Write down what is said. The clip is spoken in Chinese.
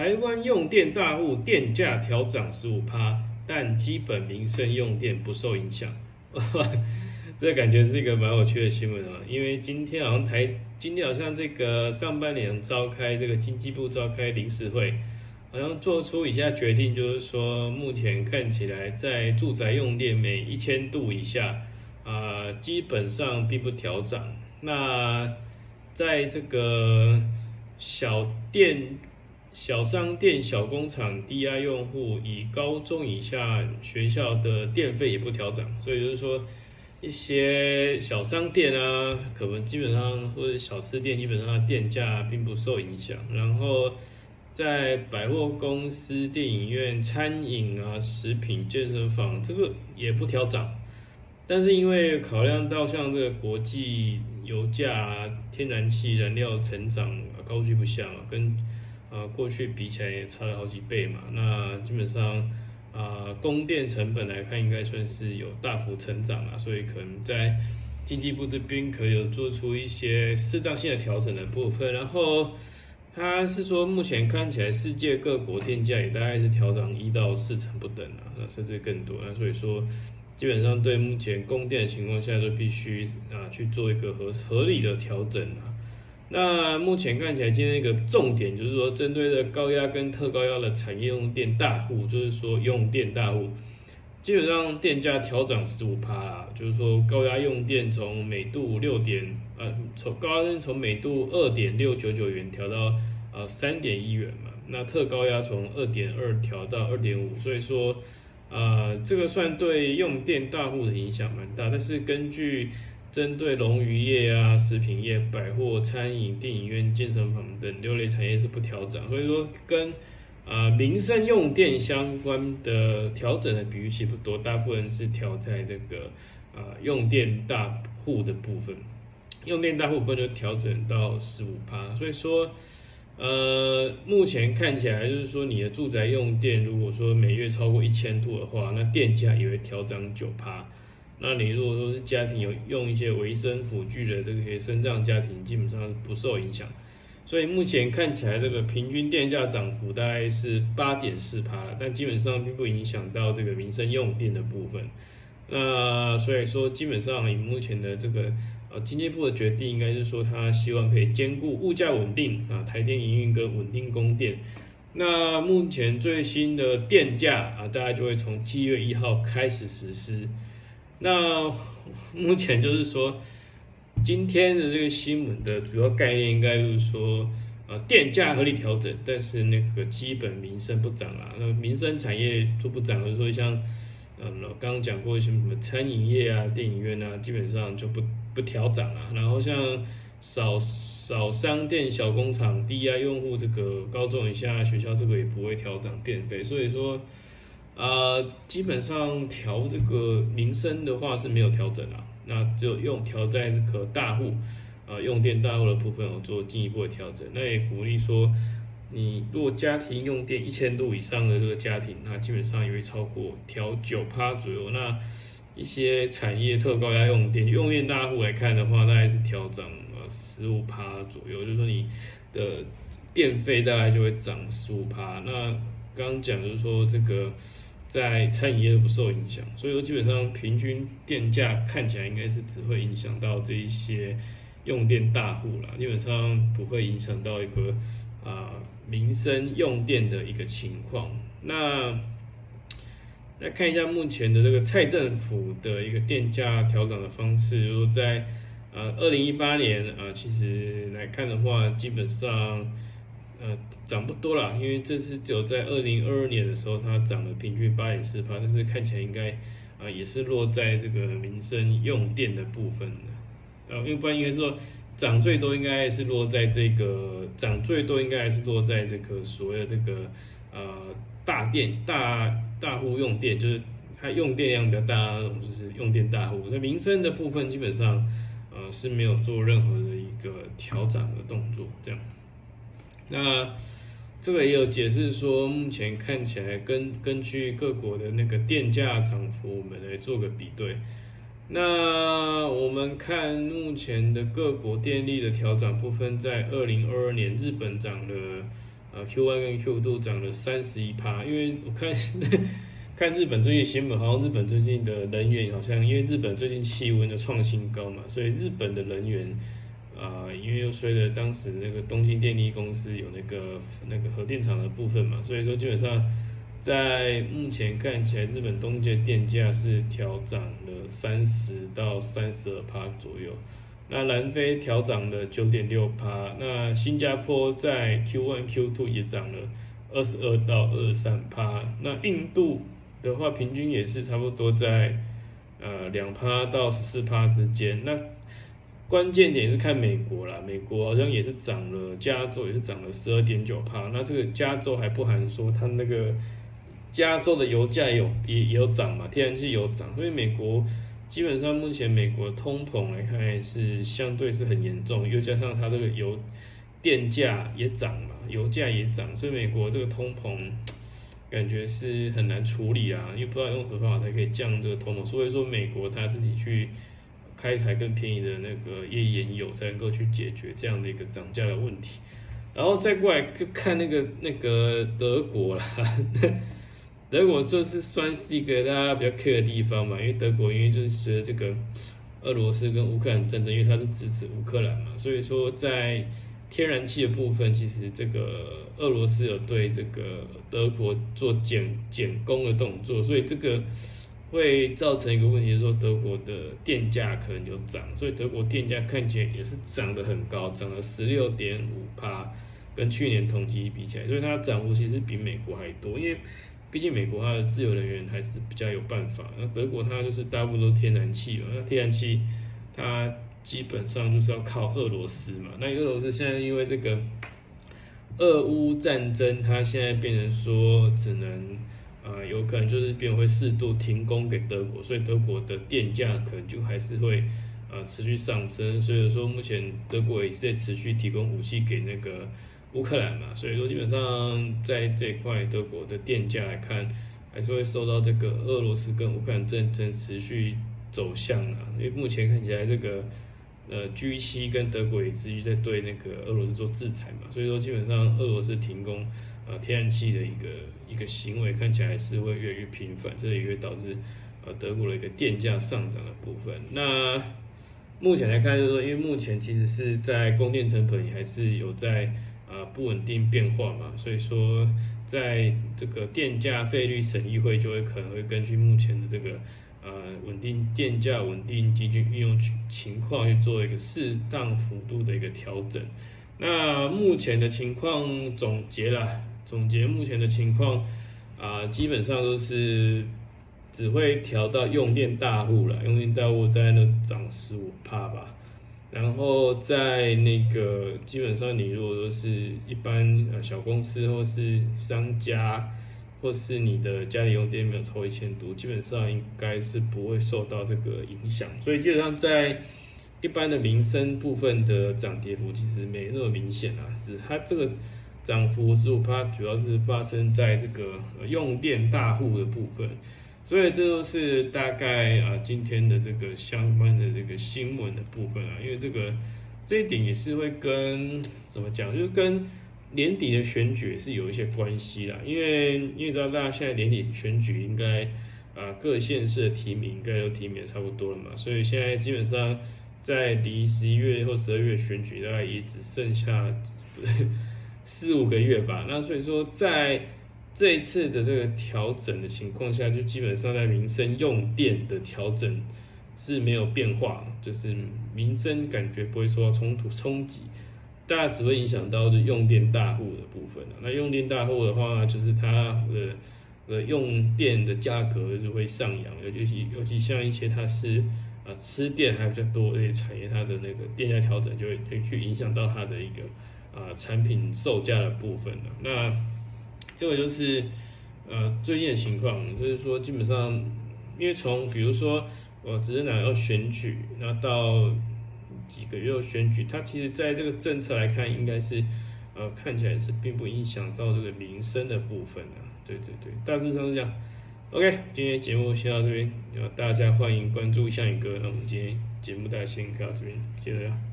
台湾用电大户电价调涨十五趴，但基本民生用电不受影响。这感觉是一个蛮有趣的新闻啊，因为今天好像台今天好像这个上半年召开这个经济部召开临时会，好像做出以下决定，就是说目前看起来在住宅用电每一千度以下啊，基本上并不调涨。那在这个小店、小商店、小工厂低压用户，以高中以下学校的电费也不调涨，所以就是说。一些小商店啊，可能基本上或者小吃店，基本上电价并不受影响。然后在百货公司、电影院、餐饮啊、食品、健身房，这个也不调涨。但是因为考量到像这个国际油价、天然气燃料成长高居不下，跟啊过去比起来也差了好几倍嘛，那基本上。啊，供电成本来看，应该算是有大幅成长啊，所以可能在经济部这边可有做出一些适当性的调整的部分。然后他是说，目前看起来世界各国电价也大概是调涨一到四成不等啊，那甚至更多。那所以说，基本上对目前供电的情况下，都必须啊去做一个合合理的调整啊。那目前看起来，今天一个重点就是说，针对的高压跟特高压的产业用电大户，就是说用电大户，基本上电价调涨十五趴，就是说高压用电从每度六点，呃，从高压从每度二点六九九元调到呃三点一元嘛，那特高压从二点二调到二点五，所以说，呃，这个算对用电大户的影响蛮大，但是根据针对龙鱼业啊、食品业、百货、餐饮、电影院、健身房等六类产业是不调整，所以说跟啊民生用电相关的调整的比率其实不多，大部分是调在这个啊用电大户的部分，用电大户部分就调整到十五趴，所以说呃目前看起来就是说你的住宅用电如果说每月超过一千度的话，那电价也会调涨九趴。那你如果说是家庭有用一些维生辅具的这些生障家庭，基本上不受影响。所以目前看起来，这个平均电价涨幅大概是八点四趴，但基本上并不影响到这个民生用电的部分。那所以说，基本上以目前的这个呃经济部的决定，应该是说他希望可以兼顾物价稳定啊，台电营运跟稳定供电。那目前最新的电价啊，大概就会从七月一号开始实施。那目前就是说，今天的这个新闻的主要概念应该就是说，呃，电价合理调整，但是那个基本民生不涨啦。那民生产业就不涨，比如说像，嗯，刚刚讲过一些什么餐饮业啊、电影院啊，基本上就不不调涨啦。然后像少少商店、小工厂、低压用户，这个高中以下学校，这个也不会调涨电费。所以说。啊，基本上调这个民生的话是没有调整啊，那只有用调在这个大户啊用电大户的部分有做进一步的调整。那也鼓励说，你如果家庭用电一千度以上的这个家庭，那基本上也会超过调九趴左右。那一些产业特高压用电用电大户来看的话，大概是调涨呃十五趴左右，就是说你的电费大概就会涨十五趴。那刚刚讲就是说这个。在餐饮业都不受影响，所以说基本上平均电价看起来应该是只会影响到这一些用电大户啦，基本上不会影响到一个啊民生用电的一个情况。那来看一下目前的这个蔡政府的一个电价调整的方式，如果在呃二零一八年啊，其实来看的话，基本上。呃，涨不多啦，因为这是只有在二零二二年的时候，它涨了平均八点四帕，但是看起来应该啊也是落在这个民生用电的部分的，呃，因为不然应该说涨最多应该是落在这个涨最多应该还是落在这个所谓的这个呃大电大大户用电，就是它用电量比较大那种，就是用电大户。那民生的部分基本上呃是没有做任何的一个调整的动作，这样。那这个也有解释说，目前看起来根根据各国的那个电价涨幅，我们来做个比对。那我们看目前的各国电力的调涨部分，在二零二二年，日本涨了啊，Q one 跟 Q two 涨了三十一趴，因为我看 看日本最近新闻，好像日本最近的能源好像因为日本最近气温的创新高嘛，所以日本的能源啊，因为又随着当时那个东京电力公司有那个那个核电厂的部分嘛，所以说基本上在目前看起来，日本东京的电价是调涨了三十到三十二趴左右。那南非调涨了九点六趴，那新加坡在 Q one Q two 也涨了二十二到二十三趴，那印度的话平均也是差不多在呃两趴到十四趴之间。那关键点是看美国啦，美国好像也是涨了，加州也是涨了十二点九趴。那这个加州还不含说它那个加州的油价有也也有涨嘛，天然气有涨，所以美国。基本上，目前美国通膨来看是相对是很严重，又加上它这个油电价也涨嘛，油价也涨，所以美国这个通膨感觉是很难处理啊，因为不知道用何方法才可以降这个通膨，所以说美国他自己去开一台更便宜的那个页岩油，才能够去解决这样的一个涨价的问题。然后再过来就看那个那个德国啦。德国就是算是一个大家比较 care 的地方嘛，因为德国因为就是随着这个俄罗斯跟乌克兰战争，因为它是支持乌克兰嘛，所以说在天然气的部分，其实这个俄罗斯有对这个德国做减减供的动作，所以这个会造成一个问题，就是说德国的电价可能有涨，所以德国电价看起来也是涨得很高，涨了十六点五帕，跟去年同期比起来，所以它涨幅其实比美国还多，因为。毕竟美国它的自由能源还是比较有办法，那德国它就是大部分都天然气嘛，那天然气它基本上就是要靠俄罗斯嘛，那俄罗斯现在因为这个俄乌战争，它现在变成说只能啊有可能就是变会适度停工给德国，所以德国的电价可能就还是会啊持续上升，所以说目前德国也是在持续提供武器给那个。乌克兰嘛，所以说基本上在这一块德国的电价来看，还是会受到这个俄罗斯跟乌克兰战争持续走向啊。因为目前看起来这个呃 G 七跟德国也持续在对那个俄罗斯做制裁嘛，所以说基本上俄罗斯停工呃天然气的一个一个行为看起来是会越来越频繁，这也会导致呃德国的一个电价上涨的部分。那目前来看就是说，因为目前其实是在供电成本也还是有在。啊，不稳定变化嘛，所以说在这个电价费率审议会就会可能会根据目前的这个呃稳定电价稳定基金运用情况去做一个适当幅度的一个调整。那目前的情况总结了，总结目前的情况啊，基本上都是只会调到用电大户了，用电大户在那涨十五帕吧。然后在那个基本上，你如果说是一般呃小公司或是商家，或是你的家里用电没有超一千度，基本上应该是不会受到这个影响。所以基本上在一般的民生部分的涨跌幅其实没那么明显啊，是它这个涨幅十五趴，主要是发生在这个用电大户的部分。所以这都是大概啊今天的这个相关的这个新闻的部分啊，因为这个这一点也是会跟怎么讲，就是跟年底的选举是有一些关系啦。因为因为知道大家现在年底选举应该啊各县市的提名应该都提名差不多了嘛，所以现在基本上在离十一月或十二月选举大概也只剩下四五个月吧。那所以说在这一次的这个调整的情况下，就基本上在民生用电的调整是没有变化，就是民生感觉不会受到冲突冲击，大家只会影响到是用电大户的部分啊那用电大户的话，就是它的 呃用电的价格就会上扬，尤其尤其像一些它是啊吃电还比较多的产业，它的那个电价调整就会会去影响到它的一个啊产品售价的部分呢。那这个就是，呃，最近的情况，就是说，基本上，因为从比如说，我只是拿要选举，那到几个月选举，它其实在这个政策来看，应该是，呃，看起来是并不影响到这个民生的部分的。对对对，大致上是这样。OK，今天节目先到这边，然后大家欢迎关注向宇哥。那我们今天节目大家先到这边，谢谢大家。